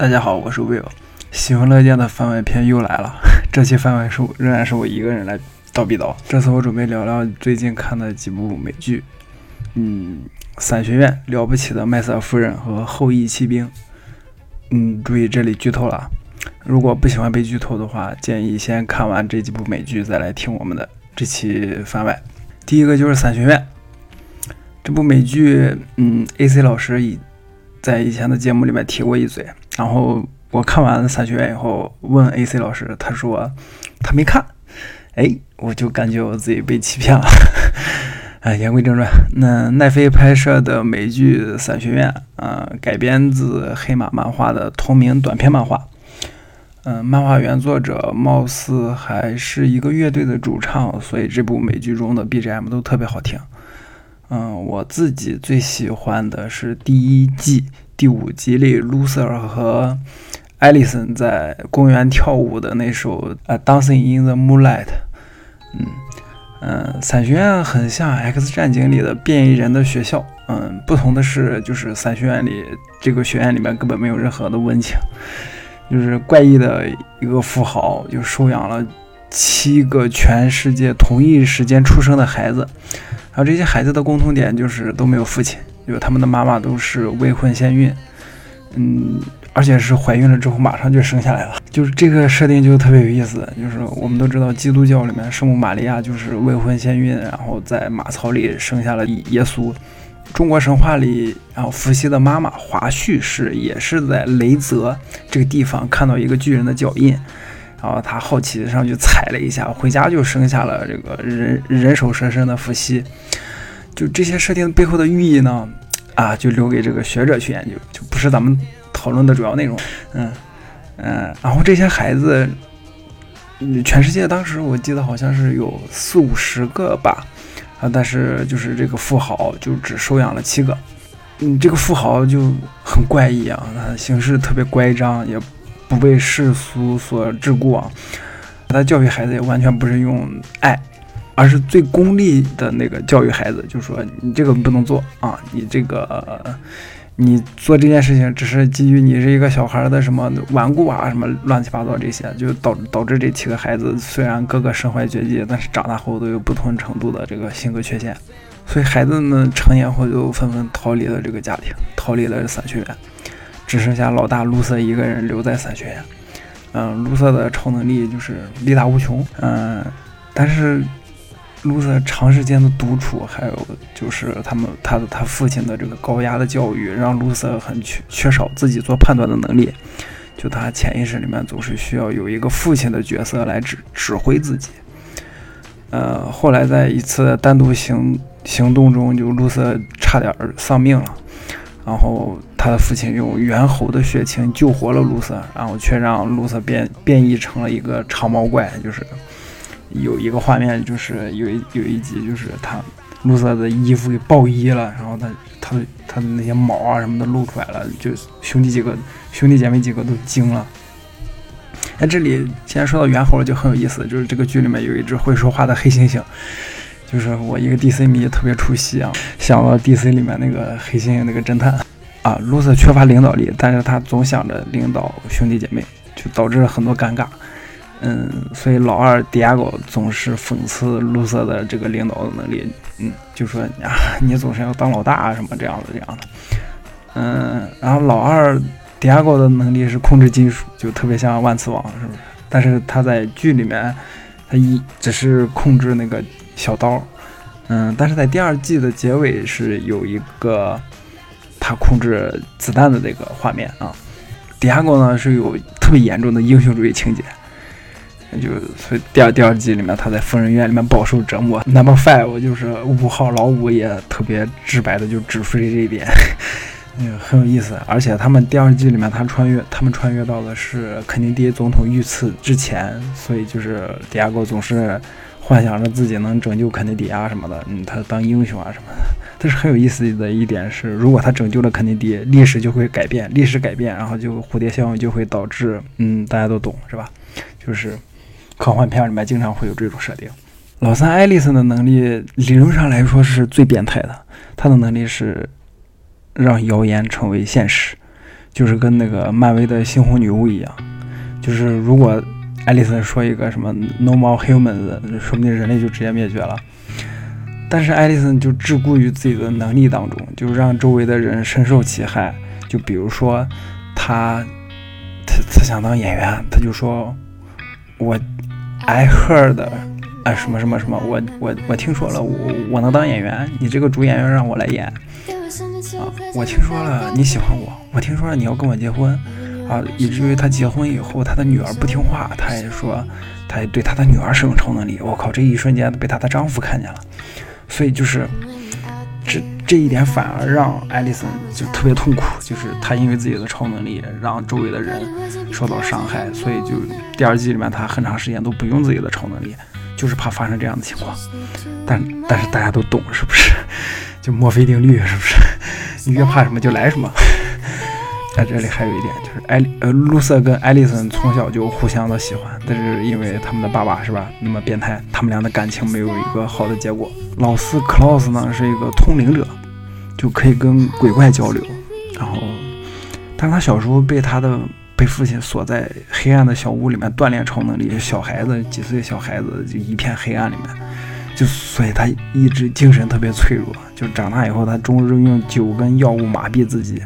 大家好，我是 Will，喜闻乐见的番外篇又来了。这期番外是仍然是我一个人来叨逼叨。这次我准备聊聊最近看的几部美剧，嗯，《伞学院》、了不起的麦瑟尔夫人和后羿骑兵。嗯，注意这里剧透了。如果不喜欢被剧透的话，建议先看完这几部美剧再来听我们的这期番外。第一个就是《伞学院》这部美剧，嗯，AC 老师以在以前的节目里面提过一嘴。然后我看完《伞学院》以后，问 AC 老师，他说他没看。哎，我就感觉我自己被欺骗了。哎，言归正传，那奈飞拍摄的美剧《伞学院》啊，改编自黑马漫画的同名短篇漫画。嗯，漫画原作者貌似还是一个乐队的主唱，所以这部美剧中的 BGM 都特别好听。嗯，我自己最喜欢的是第一季。第五集里，Loser 和艾丽森在公园跳舞的那首《呃 Dancing in the Moonlight》。嗯嗯，伞学院很像《X 战警》里的变异人的学校。嗯，不同的是，就是伞学院里这个学院里面根本没有任何的温情，就是怪异的一个富豪就收养了七个全世界同一时间出生的孩子，然后这些孩子的共同点就是都没有父亲。有他们的妈妈都是未婚先孕，嗯，而且是怀孕了之后马上就生下来了。就是这个设定就特别有意思。就是我们都知道，基督教里面圣母玛利亚就是未婚先孕，然后在马槽里生下了耶稣。中国神话里，然后伏羲的妈妈华胥氏也是在雷泽这个地方看到一个巨人的脚印，然后她好奇上去踩了一下，回家就生下了这个人人手蛇身的伏羲。就这些设定背后的寓意呢？啊，就留给这个学者去研究，就不是咱们讨论的主要内容。嗯嗯，然后这些孩子，全世界当时我记得好像是有四五十个吧，啊，但是就是这个富豪就只收养了七个。嗯，这个富豪就很怪异啊，他行事特别乖张，也不被世俗所桎梏啊。他教育孩子也完全不是用爱。而是最功利的那个教育孩子，就说你这个不能做啊，你这个你做这件事情只是基于你是一个小孩的什么顽固啊，什么乱七八糟这些，就导导致这七个孩子虽然个个身怀绝技，但是长大后都有不同程度的这个性格缺陷，所以孩子们成年后就纷纷逃离了这个家庭，逃离了伞学院，只剩下老大卢瑟一个人留在伞学院。嗯，卢瑟的超能力就是力大无穷，嗯，但是。卢瑟长时间的独处，还有就是他们他的他父亲的这个高压的教育，让卢瑟很缺缺少自己做判断的能力。就他潜意识里面总是需要有一个父亲的角色来指指挥自己。呃，后来在一次单独行行动中，就卢瑟差点丧命了。然后他的父亲用猿猴的血清救活了卢瑟，然后却让卢瑟变变异成了一个长毛怪，就是。有一个画面，就是有一有一集，就是他露色的衣服给爆衣了，然后他他的他的那些毛啊什么的露出来了，就兄弟几个兄弟姐妹几个都惊了。哎，这里既然说到猿猴就很有意思，就是这个剧里面有一只会说话的黑猩猩，就是我一个 DC 迷特别出戏啊，想到 DC 里面那个黑猩猩那个侦探啊，露色缺乏领导力，但是他总想着领导兄弟姐妹，就导致了很多尴尬。嗯，所以老二 Diego 总是讽刺露瑟的这个领导的能力，嗯，就说啊，你总是要当老大啊，什么这样的这样的。嗯，然后老二 Diego 的能力是控制金属，就特别像万磁王，是不是？但是他在剧里面，他一只是控制那个小刀，嗯，但是在第二季的结尾是有一个他控制子弹的那个画面啊。迪亚狗呢是有特别严重的英雄主义情节。就所以第二第二季里面，他在疯人院里面饱受折磨。Number Five 就是五号老五也特别直白的就指出这一点，嗯，很有意思。而且他们第二季里面，他穿越，他们穿越到的是肯尼迪总统遇刺之前，所以就是迪亚哥总是幻想着自己能拯救肯尼迪啊什么的，嗯，他当英雄啊什么的。但是很有意思的一点是，如果他拯救了肯尼迪，历史就会改变，历史改变，然后就蝴蝶效应就会导致，嗯，大家都懂是吧？就是。科幻片里面经常会有这种设定。老三爱丽森的能力理论上来说是最变态的，他的能力是让谣言成为现实。就是跟那个漫威的猩红女巫一样，就是如果爱丽森说一个什么 “No more humans”，说不定人类就直接灭绝了。但是艾丽森就桎梏于自己的能力当中，就让周围的人深受其害。就比如说，他他他想当演员，他就说：“我 I heard 啊什么什么什么，我我我听说了，我我能当演员，你这个主演员让我来演啊！我听说了你喜欢我，我听说了你要跟我结婚啊！以至于她结婚以后，她的女儿不听话，她也说，她也对她的女儿使用超能力。我靠，这一瞬间被她的丈夫看见了。”所以就是这一点反而让艾丽森就特别痛苦，就是她因为自己的超能力让周围的人受到伤害，所以就第二季里面她很长时间都不用自己的超能力，就是怕发生这样的情况。但但是大家都懂是不是？就墨菲定律是不是？你越怕什么就来什么。在这里还有一点，就是艾呃，露瑟跟艾丽森从小就互相的喜欢，但是因为他们的爸爸是吧那么变态，他们俩的感情没有一个好的结果。老四克劳斯呢是一个通灵者，就可以跟鬼怪交流，然后，但他小时候被他的被父亲锁在黑暗的小屋里面锻炼超能力，小孩子几岁小孩子就一片黑暗里面，就所以他一直精神特别脆弱，就长大以后他终日用酒跟药物麻痹自己。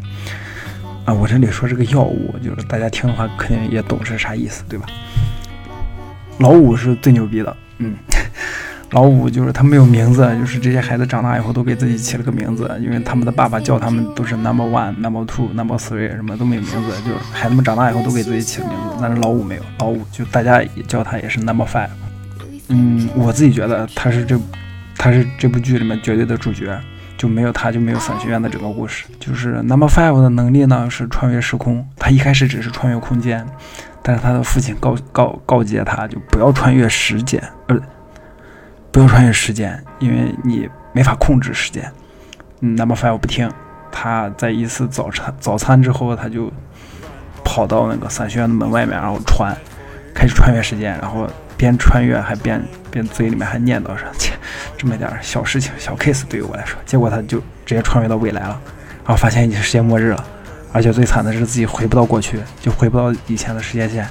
啊，我这里说这个药物，就是大家听的话肯定也懂是啥意思，对吧？老五是最牛逼的，嗯，老五就是他没有名字，就是这些孩子长大以后都给自己起了个名字，因为他们的爸爸叫他们都是 number one、number two、number three，什么都没有名字，就是孩子们长大以后都给自己起了名字，但是老五没有，老五就大家也叫他也是 number five。嗯，我自己觉得他是这，他是这部剧里面绝对的主角。就没有他，就没有伞学院的整个故事。就是 Number Five 的能力呢是穿越时空，他一开始只是穿越空间，但是他的父亲告告告诫他，就不要穿越时间，呃，不要穿越时间，因为你没法控制时间。嗯，Number Five 不听，他在一次早餐早餐之后，他就跑到那个伞学院的门外面，然后穿，开始穿越时间，然后。边穿越还边边嘴里面还念叨着，切，这么点小事情小 case 对于我来说，结果他就直接穿越到未来了，然后发现已经世界末日了，而且最惨的是自己回不到过去，就回不到以前的时间线，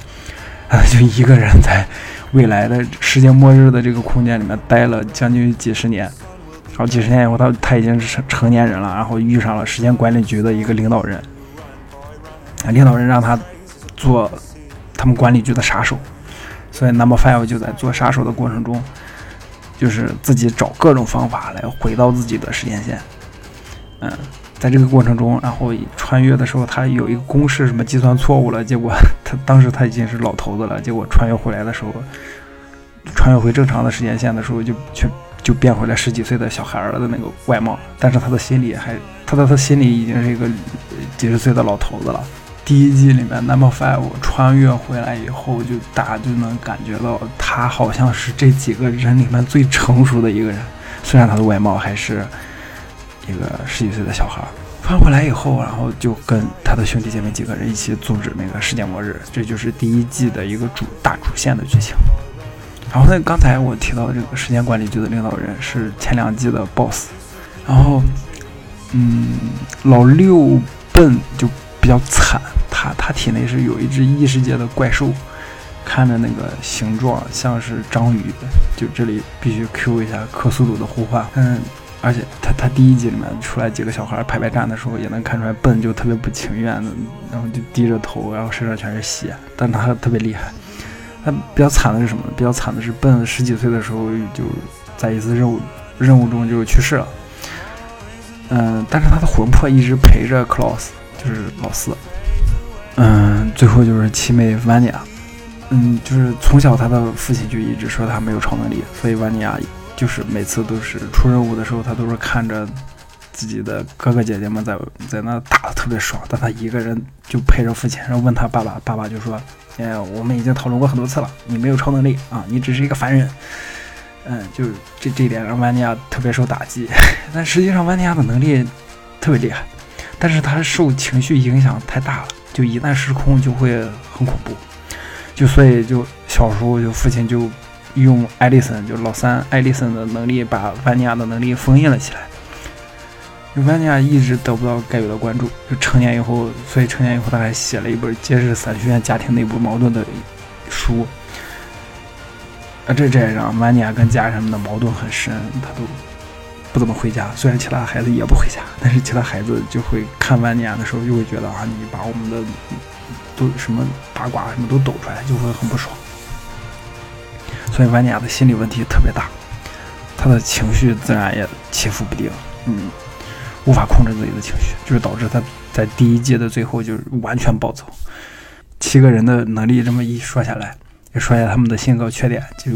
啊，就一个人在未来的世界末日的这个空间里面待了将近几十年，然后几十年以后他他已经是成成年人了，然后遇上了时间管理局的一个领导人，领导人让他做他们管理局的杀手。所以，Number Five 就在做杀手的过程中，就是自己找各种方法来回到自己的时间线。嗯，在这个过程中，然后穿越的时候，他有一个公式什么计算错误了，结果他当时他已经是老头子了，结果穿越回来的时候，穿越回正常的时间线的时候，就却就变回来十几岁的小孩儿的那个外貌，但是他的心里还，他的他心里已经是一个几十岁的老头子了。第一季里面，Number Five 穿越回来以后，就大家就能感觉到他好像是这几个人里面最成熟的一个人。虽然他的外貌还是一个十几岁的小孩儿。穿回来以后，然后就跟他的兄弟姐妹几个人一起阻止那个世界末日。这就是第一季的一个主大主线的剧情。然后呢，刚才我提到这个时间管理局的领导人是前两季的 BOSS。然后，嗯，老六笨就。比较惨，他他体内是有一只异世界的怪兽，看着那个形状像是章鱼，就这里必须 Q 一下克苏鲁的呼唤。嗯，而且他他第一集里面出来几个小孩排排站的时候，也能看出来笨就特别不情愿的，然后就低着头，然后身上全是血，但他特别厉害。他比较惨的是什么？比较惨的是笨十几岁的时候就在一次任务任务中就去世了。嗯，但是他的魂魄一直陪着克劳斯。就是老四，嗯，最后就是七妹万尼亚，嗯，就是从小他的父亲就一直说他没有超能力，所以万尼亚就是每次都是出任务的时候，他都是看着自己的哥哥姐姐们在在那打的特别爽，但他一个人就陪着父亲，然后问他爸爸，爸爸就说，哎，我们已经讨论过很多次了，你没有超能力啊，你只是一个凡人，嗯，就这这一点让万尼亚特别受打击，但实际上万尼亚的能力特别厉害。但是他受情绪影响太大了，就一旦失控就会很恐怖，就所以就小时候就父亲就用艾丽森就是老三艾丽森的能力把万尼亚的能力封印了起来，万尼亚一直得不到该有的关注，就成年以后，所以成年以后他还写了一本揭示伞学院家庭内部矛盾的书。啊，这这也让万尼亚跟家人们的矛盾很深，他都不怎么回家。虽然其他孩子也不回家，但是其他孩子就会看万尼亚的时候，就会觉得啊，你把我们的都什么八卦什么都抖出来，就会很不爽。所以万尼亚的心理问题特别大，他的情绪自然也起伏不定，嗯。无法控制自己的情绪，就是导致他在第一季的最后就完全暴走。七个人的能力这么一说下来，也说一下他们的性格缺点，就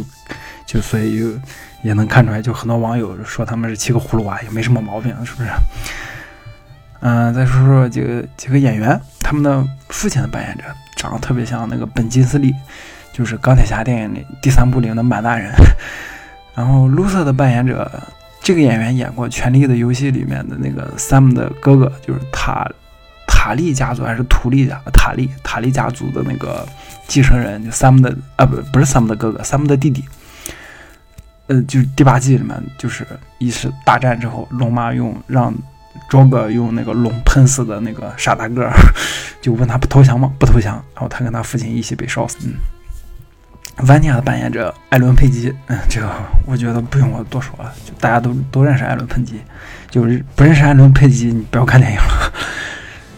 就所以就也能看出来，就很多网友说他们是七个葫芦娃，也没什么毛病，是不是？嗯，再说说几个几个演员，他们的父亲的扮演者长得特别像那个本金斯利，就是钢铁侠电影里第三部里的满大人。然后卢瑟的扮演者。这个演员演过《权力的游戏》里面的那个 Sam 的哥哥，就是塔塔利家族还是图利家塔利塔利家族的那个继承人，就 Sam 的啊不不是 Sam 的哥哥，Sam 的弟弟。呃，就是第八季里面，就是一次大战之后，龙妈用让 Joker 用那个龙喷死的那个傻大个，就问他不投降吗？不投降，然后他跟他父亲一起被烧死。嗯。万尼亚的扮演者艾伦·佩吉，嗯，这个我觉得不用我多说了，就大家都都认识艾伦·佩吉，就是不认识艾伦·佩吉，你不要看电影了。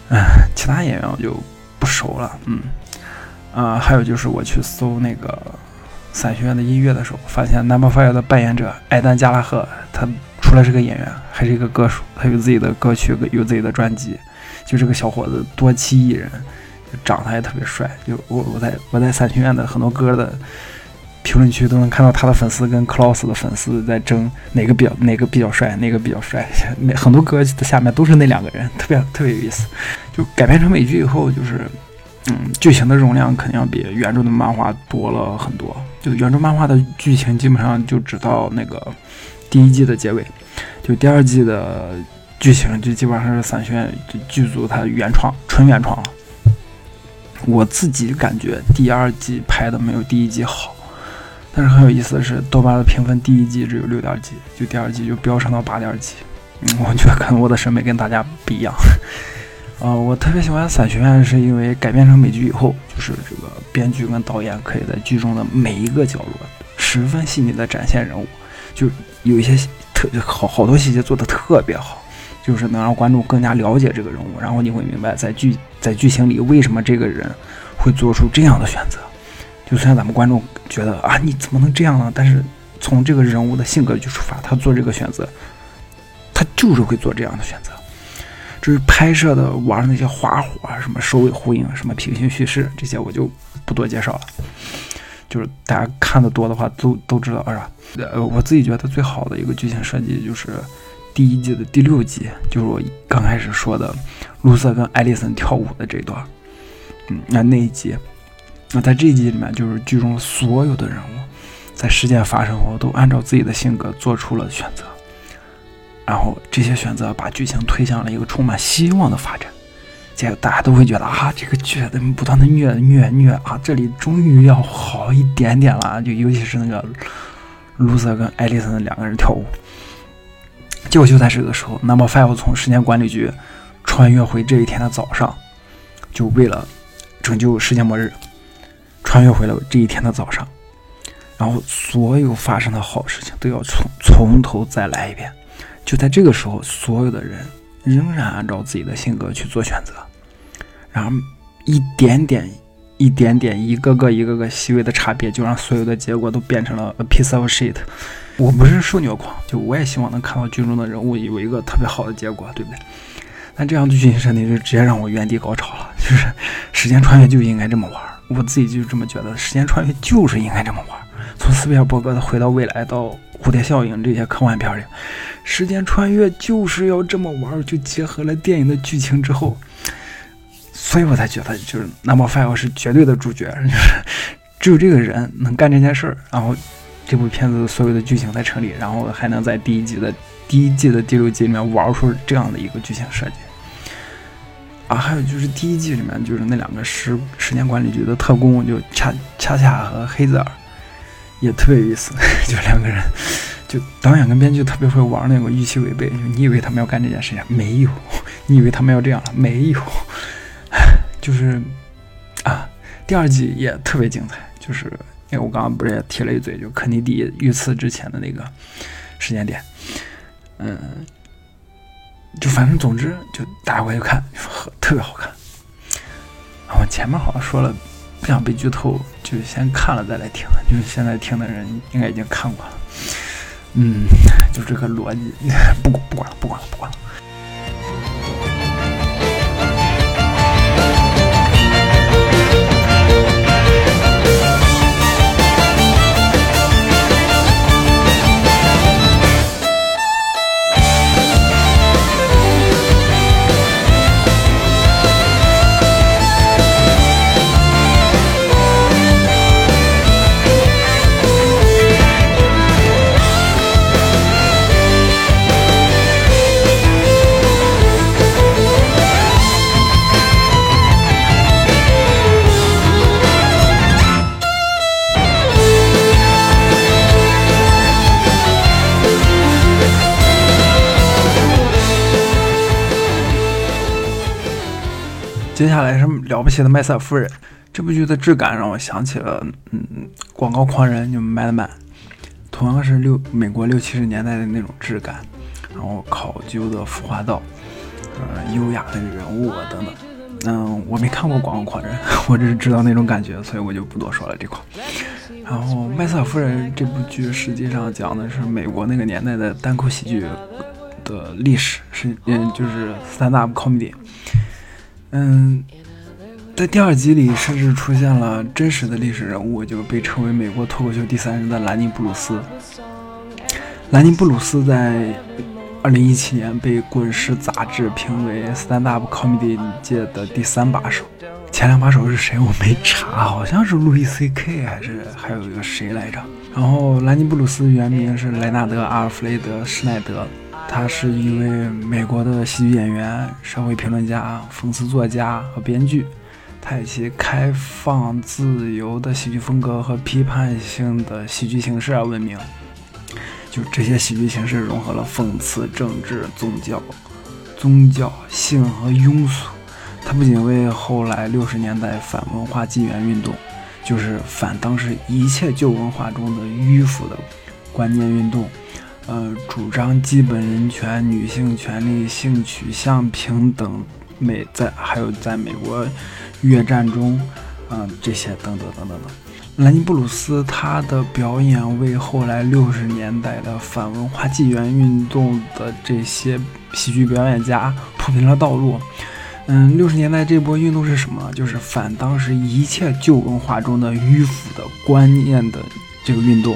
嗯，其他演员我就不熟了，嗯，啊，还有就是我去搜那个伞学院的音乐的时候，发现 Number Five 的扮演者艾丹·加拉赫，他除了是个演员，还是一个歌手，他有自己的歌曲，有自己的专辑，就这个小伙子多栖艺人。长得也特别帅，就我我在我在三学院的很多歌的评论区都能看到他的粉丝跟 Klaus 的粉丝在争哪个比较哪个比较帅，哪个比较帅。那很多歌的下面都是那两个人，特别特别有意思。就改编成美剧以后，就是嗯，剧情的容量肯定要比原著的漫画多了很多。就原著漫画的剧情基本上就只到那个第一季的结尾，就第二季的剧情就基本上是三学院剧组它原创纯原创了。我自己感觉第二季拍的没有第一季好，但是很有意思的是，豆瓣的评分第一季只有六点几，就第二季就飙升到八点几。嗯，我觉得可能我的审美跟大家不一样。呃，我特别喜欢《伞学院》，是因为改编成美剧以后，就是这个编剧跟导演可以在剧中的每一个角落十分细腻的展现人物，就有一些特别好好多细节做的特别好。就是能让观众更加了解这个人物，然后你会明白在剧在剧情里为什么这个人会做出这样的选择。就虽然咱们观众觉得啊你怎么能这样呢？但是从这个人物的性格去出发，他做这个选择，他就是会做这样的选择。至于拍摄的玩那些花活啊，什么首尾呼应，什么平行叙事这些，我就不多介绍了。就是大家看的多的话，都都知道是吧？呃，我自己觉得最好的一个剧情设计就是。第一季的第六集，就是我刚开始说的，卢瑟跟艾丽森跳舞的这段，嗯，那那一集，那在这一集里面，就是剧中所有的人物，在事件发生后，都按照自己的性格做出了选择，然后这些选择把剧情推向了一个充满希望的发展，结果大家都会觉得啊，这个剧怎么不断的虐虐虐啊，这里终于要好一点点了，就尤其是那个卢瑟跟艾丽森两个人跳舞。结果就在这个时候，Number Five 从时间管理局穿越回这一天的早上，就为了拯救世界末日，穿越回了这一天的早上。然后所有发生的好事情都要从从头再来一遍。就在这个时候，所有的人仍然按照自己的性格去做选择，然后一点点、一点点、一个个、一个个细微的差别，就让所有的结果都变成了 a piece of shit。我不是受虐狂，就我也希望能看到剧中的人物有一个特别好的结果，对不对？但这样的剧情设定就直接让我原地高潮了，就是时间穿越就应该这么玩，我自己就这么觉得，时间穿越就是应该这么玩。从斯皮尔伯格的《回到未来》到《蝴蝶效应》这些科幻片里，时间穿越就是要这么玩，就结合了电影的剧情之后，所以我才觉得就是 Number Five 是绝对的主角，就是只有这个人能干这件事儿，然后。这部片子所有的剧情在成立，然后还能在第一季的第一季的第六集里面玩出这样的一个剧情设计啊！还有就是第一季里面就是那两个时时间管理局的特工，就恰恰恰和黑泽尔也特别有意思，就两个人就导演跟编剧特别会玩那个预期违背，你以为他们要干这件事情，没有；你以为他们要这样了，没有。就是啊，第二季也特别精彩，就是因为我刚刚不是也提了一嘴，就肯尼迪遇刺之前的那个时间点，嗯，就反正总之就大家回去看，特别好看。我前面好像说了不想被剧透，就先看了再来听，就是现在听的人应该已经看过了。嗯，就这个逻辑，不 不管了，不管了，不管了。了不起的麦瑟夫人这部剧的质感让我想起了，嗯，广告狂人就 Madman，同样是六美国六七十年代的那种质感，然后考究的服化道，呃，优雅的人物啊等等。嗯，我没看过广告狂人，我只是知道那种感觉，所以我就不多说了这块。然后麦瑟夫人这部剧实际上讲的是美国那个年代的单口喜剧的历史，是嗯，就是 stand up comedy。嗯，在第二集里，甚至出现了真实的历史人物，就被称为美国脱口秀第三人的兰尼·布鲁斯。兰尼·布鲁斯在二零一七年被《滚石》杂志评为 Stand Up Comedy 界的第三把手。前两把手是谁？我没查，好像是路易 C.K. 还是还有一个谁来着？然后兰尼·布鲁斯原名是莱纳德·阿尔弗雷德·施耐德。他是一位美国的喜剧演员、社会评论家、讽刺作家和编剧。他以其开放自由的喜剧风格和批判性的喜剧形式而闻名。就这些喜剧形式融合了讽刺、政治、宗教、宗教性和庸俗。他不仅为后来六十年代反文化纪元运动，就是反当时一切旧文化中的迂腐的观念运动。呃，主张基本人权、女性权利、性取向平等，美在还有在美国越战中，嗯，这些等等等等等。兰尼布鲁斯他的表演为后来六十年代的反文化纪元运动的这些喜剧表演家铺平了道路。嗯，六十年代这波运动是什么？就是反当时一切旧文化中的迂腐的观念的这个运动，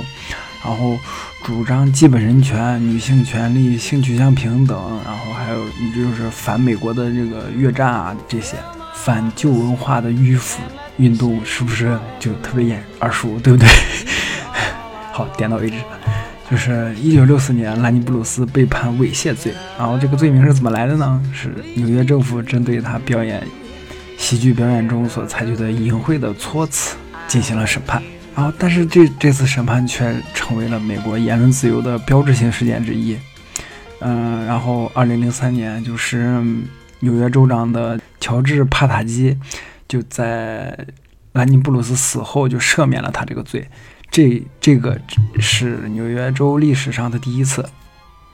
然后。主张基本人权、女性权利、性取向平等，然后还有就是反美国的这个越战啊，这些反旧文化的迂腐运动，是不是就特别眼耳熟，对不对？好，点到为止。就是一九六四年，兰尼布鲁斯被判猥亵罪，然后这个罪名是怎么来的呢？是纽约政府针对他表演喜剧表演中所采取的淫秽的措辞进行了审判。然后，但是这这次审判却成为了美国言论自由的标志性事件之一。嗯，然后二零零三年，就是纽约州长的乔治帕塔基就在兰尼布鲁斯死后就赦免了他这个罪。这这个是纽约州历史上的第一次，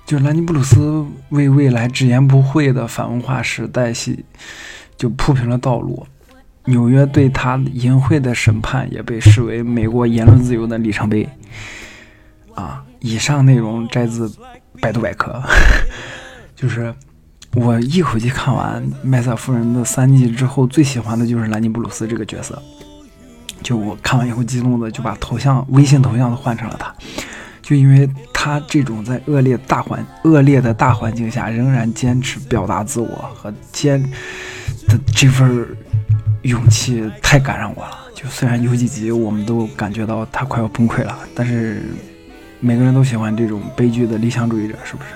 就兰尼布鲁斯为未来直言不讳的反文化时代系就铺平了道路。纽约对他淫秽的审判也被视为美国言论自由的里程碑。啊，以上内容摘自百度百科。就是我一口气看完《麦瑟夫人》的三季之后，最喜欢的就是兰尼布鲁斯这个角色。就我看完以后，激动的就把头像、微信头像都换成了他。就因为他这种在恶劣大环恶劣的大环境下，仍然坚持表达自我和坚的这份。勇气太感染我了，就虽然有几集我们都感觉到他快要崩溃了，但是每个人都喜欢这种悲剧的理想主义者，是不是？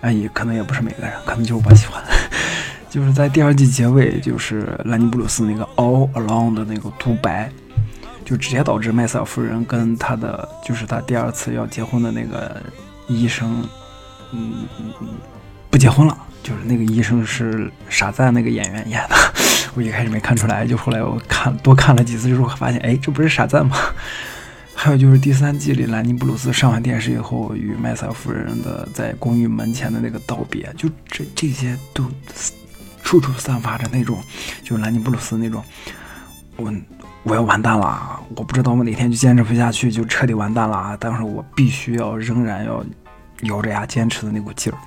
哎，也可能也不是每个人，可能就是我喜欢。就是在第二季结尾，就是兰尼布鲁斯那个 All Along 的那个独白，就直接导致麦瑟尔夫人跟他的就是他第二次要结婚的那个医生，嗯嗯嗯，不结婚了。就是那个医生是傻赞那个演员演的，我一开始没看出来，就后来我看多看了几次之后发现，哎，这不是傻赞吗？还有就是第三季里，兰尼布鲁斯上完电视以后与麦瑟夫人的在公寓门前的那个道别，就这这些都处处散发着那种，就是兰尼布鲁斯那种，我。我要完蛋了！我不知道我哪天就坚持不下去，就彻底完蛋了啊。但是我必须要仍然要咬着牙坚持的那股劲儿。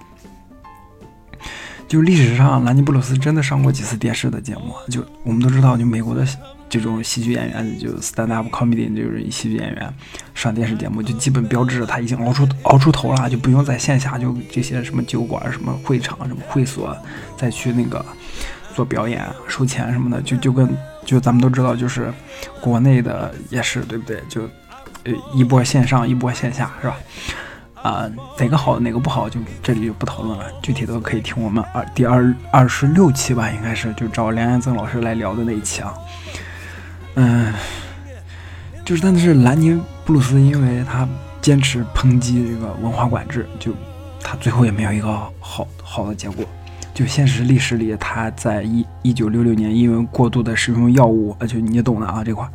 就历史上，兰尼布鲁斯真的上过几次电视的节目。就我们都知道，就美国的这种喜剧演员，就 stand up comedy，就是喜剧演员上电视节目，就基本标志着他已经熬出熬出头了，就不用在线下就这些什么酒馆、什么会场、什么会所再去那个做表演、收钱什么的，就就跟。就咱们都知道，就是国内的也是对不对？就呃一波线上一波线下是吧？啊，哪个好哪个不好，就这里就不讨论了。具体的可以听我们二第二二十六期吧，应该是就找梁彦增老师来聊的那一期啊。嗯，就是但是兰尼布鲁斯，因为他坚持抨击这个文化管制，就他最后也没有一个好好的结果。就现实历史里，他在一一九六六年因为过度的使用药物，呃，就你懂的啊，这块，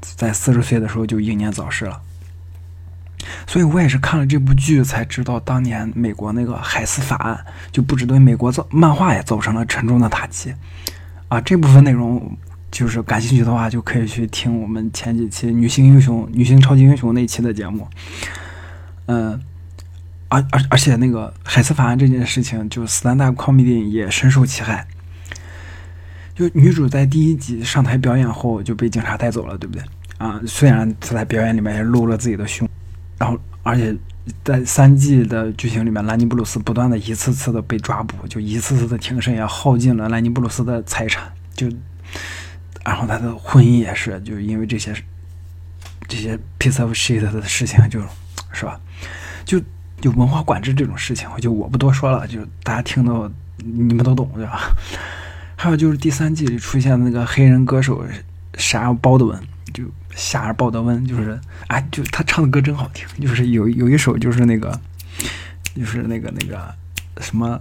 在四十岁的时候就英年早逝了。所以我也是看了这部剧才知道，当年美国那个海斯法案就不止对美国造漫画也造成了沉重的打击啊。这部分内容就是感兴趣的话，就可以去听我们前几期女性英雄、女性超级英雄那期的节目，嗯。而而而且那个海斯法案这件事情，就 stand up comedy 也深受其害。就女主在第一集上台表演后就被警察带走了，对不对？啊，虽然她在表演里面也露了自己的胸，然后而且在三季的剧情里面，兰尼布鲁斯不断的一次次的被抓捕，就一次次的庭审也耗尽了兰尼布鲁斯的财产，就然后他的婚姻也是，就因为这些这些 piece of shit 的事情，就是吧，就。就文化管制这种事情，就我不多说了，就大家听到你们都懂，对吧？还有就是第三季里出现的那个黑人歌手夏尔·鲍德文，就夏尔·鲍德温，就是哎，就他唱的歌真好听，就是有有一首就是那个，就是那个那个什么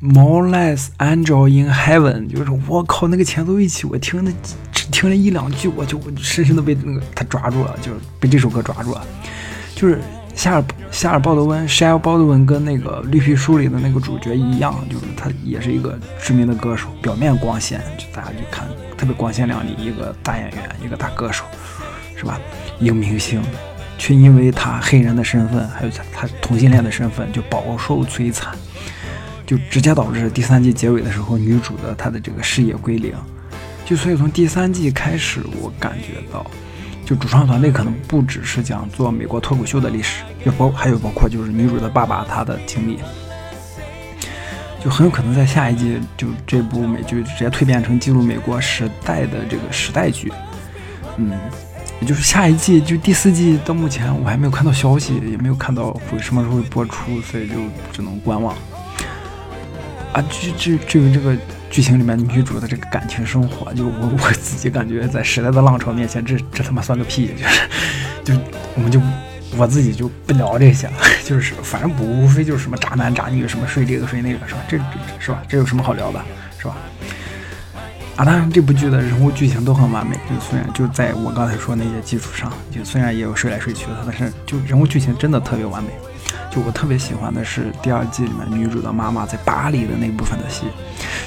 “More Less Angel in Heaven”，就是我靠，那个前奏一起，我听那只听了一两句，我就深深的被那个他抓住了，就是被这首歌抓住了，就是。夏尔夏尔·鲍德温 （Shel Baldwin） 跟那个绿皮书里的那个主角一样，就是他也是一个知名的歌手，表面光鲜，就大家就看特别光鲜亮丽，一个大演员，一个大歌手，是吧？一个明星，却因为他黑人的身份，还有他他同性恋的身份，就饱受摧残，就直接导致第三季结尾的时候，女主的她的这个事业归零。就所以从第三季开始，我感觉到。就主创团队可能不只是讲做美国脱口秀的历史，就包还有包括就是女主的爸爸他的经历，就很有可能在下一季就这部美剧直接蜕变成记录美国时代的这个时代剧，嗯，也就是下一季就第四季到目前我还没有看到消息，也没有看到会什么时候会播出，所以就只能观望。啊，至至至于这个。剧情里面女主的这个感情生活，就我我自己感觉在时代的浪潮面前，这这他妈算个屁！就是，就我们就我自己就不聊这些了。就是反正不无非就是什么渣男渣女，什么睡这个睡那个，是吧？这是吧？这有什么好聊的，是吧？啊，当然这部剧的人物剧情都很完美。就虽然就在我刚才说那些基础上，就虽然也有睡来睡去的，但是就人物剧情真的特别完美。就我特别喜欢的是第二季里面女主的妈妈在巴黎的那部分的戏，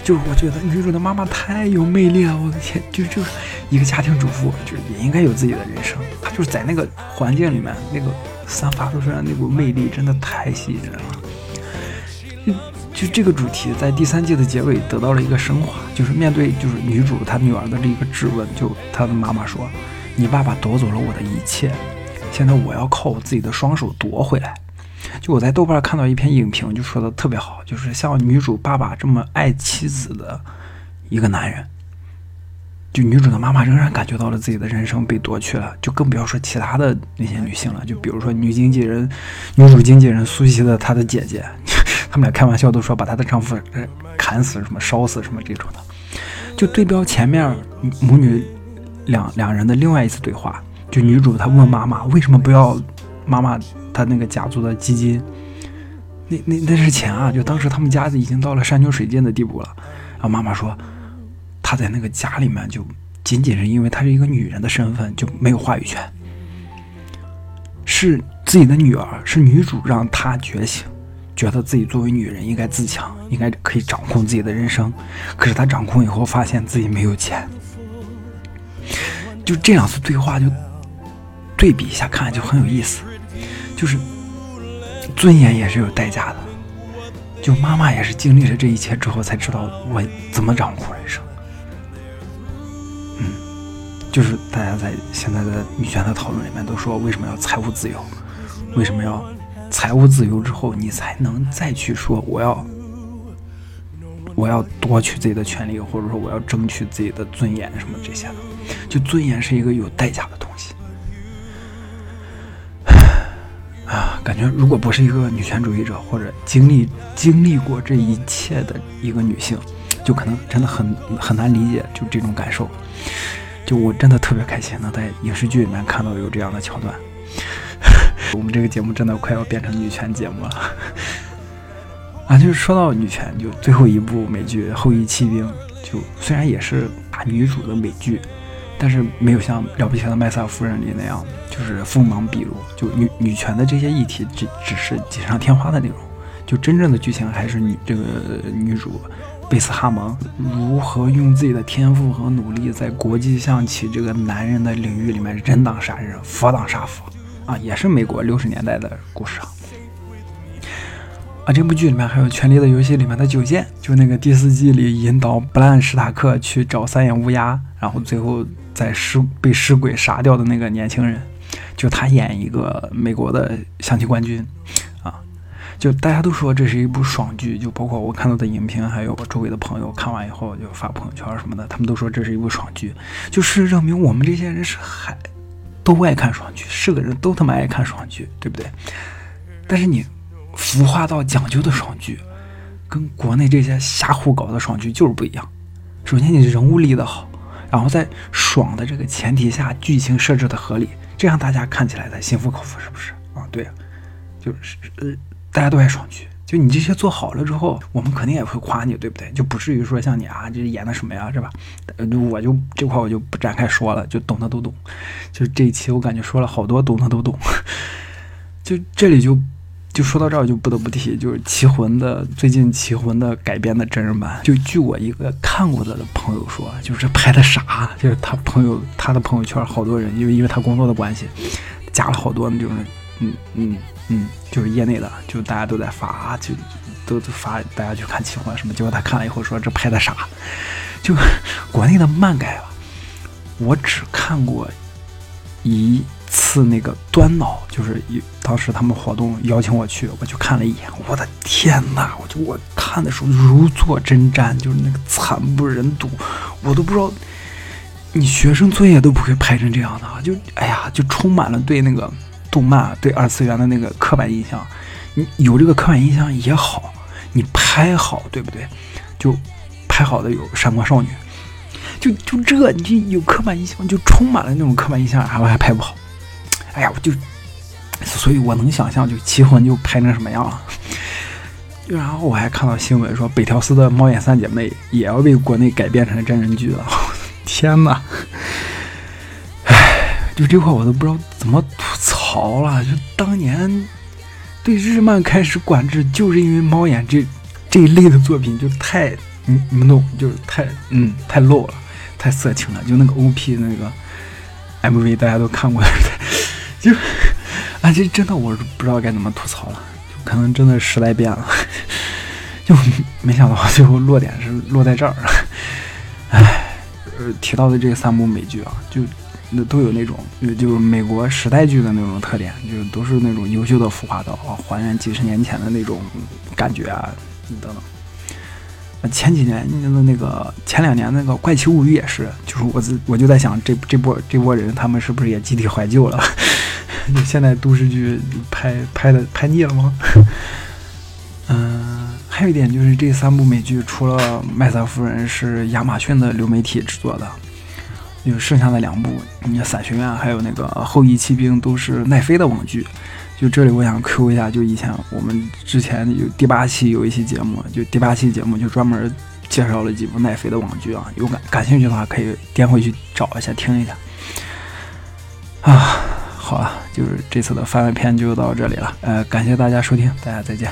就我觉得女主的妈妈太有魅力了，我的天，就就是一个家庭主妇，就是也应该有自己的人生。她就是在那个环境里面，那个散发出来那股魅力，真的太吸引人了。就就这个主题在第三季的结尾得到了一个升华，就是面对就是女主她女儿的这一个质问，就她的妈妈说：“你爸爸夺走了我的一切，现在我要靠我自己的双手夺回来。”就我在豆瓣看到一篇影评，就说的特别好，就是像女主爸爸这么爱妻子的一个男人，就女主的妈妈仍然感觉到了自己的人生被夺去了，就更不要说其他的那些女性了。就比如说女经纪人、女主经纪人苏西的她的姐姐，他们俩开玩笑都说把她的丈夫砍死、什么烧死什么这种的。就对标前面母女两两人的另外一次对话，就女主她问妈妈为什么不要妈妈她那个家族的基金？那那那是钱啊！就当时他们家已经到了山穷水尽的地步了。然后妈妈说，她在那个家里面就仅仅是因为她是一个女人的身份就没有话语权。是自己的女儿，是女主让她觉醒，觉得自己作为女人应该自强，应该可以掌控自己的人生。可是她掌控以后，发现自己没有钱。就这两次对话，就对比一下看，就很有意思。就是尊严也是有代价的。就妈妈也是经历了这一切之后，才知道我怎么掌控人生。嗯，就是大家在现在的女权的讨论里面都说，为什么要财务自由？为什么要财务自由之后，你才能再去说我要我要夺取自己的权利，或者说我要争取自己的尊严什么这些的？就尊严是一个有代价的东西。感觉如果不是一个女权主义者，或者经历经历过这一切的一个女性，就可能真的很很难理解就这种感受。就我真的特别开心能在影视剧里面看到有这样的桥段。我们这个节目真的快要变成女权节目了。啊，就是说到女权，就最后一部美剧《后裔弃兵》，就虽然也是大女主的美剧。但是没有像了不起的麦瑟尔夫人里那样，就是锋芒毕露，就女女权的这些议题只只是锦上添花的内容，就真正的剧情还是女这个女主贝斯哈蒙如何用自己的天赋和努力，在国际象棋这个男人的领域里面人挡杀人，佛挡杀佛啊，也是美国六十年代的故事啊。啊，这部剧里面还有《权力的游戏》里面的九剑，就那个第四季里引导布兰史塔克去找三眼乌鸦，然后最后。在尸被尸鬼杀掉的那个年轻人，就他演一个美国的象棋冠军，啊，就大家都说这是一部爽剧，就包括我看到的影评，还有我周围的朋友看完以后就发朋友圈什么的，他们都说这是一部爽剧，就事实证明我们这些人是还都爱看爽剧，是个人都他妈爱看爽剧，对不对？但是你孵化到讲究的爽剧，跟国内这些瞎胡搞的爽剧就是不一样。首先你人物立得好。然后在爽的这个前提下，剧情设置的合理，这样大家看起来才心服口服，是不是啊？对，就是呃，大家都爱爽剧，就你这些做好了之后，我们肯定也会夸你，对不对？就不至于说像你啊，这演的什么呀，是吧？呃，我就这块我就不展开说了，就懂的都懂。就这一期我感觉说了好多懂的都懂，就这里就。就说到这儿，就不得不提，就是《棋魂》的最近《棋魂》的改编的真人版。就据我一个看过的朋友说，就是拍的啥，就是他朋友他的朋友圈好多人，因为因为他工作的关系，加了好多就是，嗯嗯嗯，就是业内的，就大家都在发，就都都发大家去看《棋魂》什么。结果他看了以后说这拍的啥，就国内的漫改啊，我只看过一。次那个端脑，就是一当时他们活动邀请我去，我去看了一眼，我的天哪！我就我看的时候如坐针毡，就是那个惨不忍睹，我都不知道你学生作业都不会拍成这样的啊！就哎呀，就充满了对那个动漫、对二次元的那个刻板印象。你有这个刻板印象也好，你拍好对不对？就拍好的有《闪光少女》，就就这，你就有刻板印象，就充满了那种刻板印象，然后还拍不好。哎呀，我就，所以我能想象，就《棋魂》就拍成什么样了。然后我还看到新闻说，北条司的《猫眼三姐妹》也要被国内改编成真人剧了。天哪！哎，就这块我都不知道怎么吐槽了。就当年对日漫开始管制，就是因为猫眼这这一类的作品就太，你你们懂，就是太嗯太 low 了，太色情了。就那个 OP 那个 MV，大家都看过。就，啊，这真的我不知道该怎么吐槽了，可能真的时代变了，就没想到最后落点是落在这儿。哎，呃，提到的这三部美剧啊，就那都有那种，就是美国时代剧的那种特点，就是都是那种优秀的孵化道啊，还原几十年前的那种感觉啊，等等。前几年的那个前两年那个《怪奇物语》也是，就是我自我就在想，这这波这波人他们是不是也集体怀旧了？现在都市剧拍拍的拍腻了吗？嗯，还有一点就是这三部美剧，除了《麦瑟夫人》是亚马逊的流媒体制作的，就剩下的两部，你伞学院还有那个后羿骑兵都是奈飞的网剧。就这里我想 Q 一下，就以前我们之前有第八期有一期节目，就第八期节目就专门介绍了几部奈飞的网剧啊，有感感兴趣的话可以点回去找一下听一下。啊，好了，就是这次的番外篇就到这里了，呃，感谢大家收听，大家再见。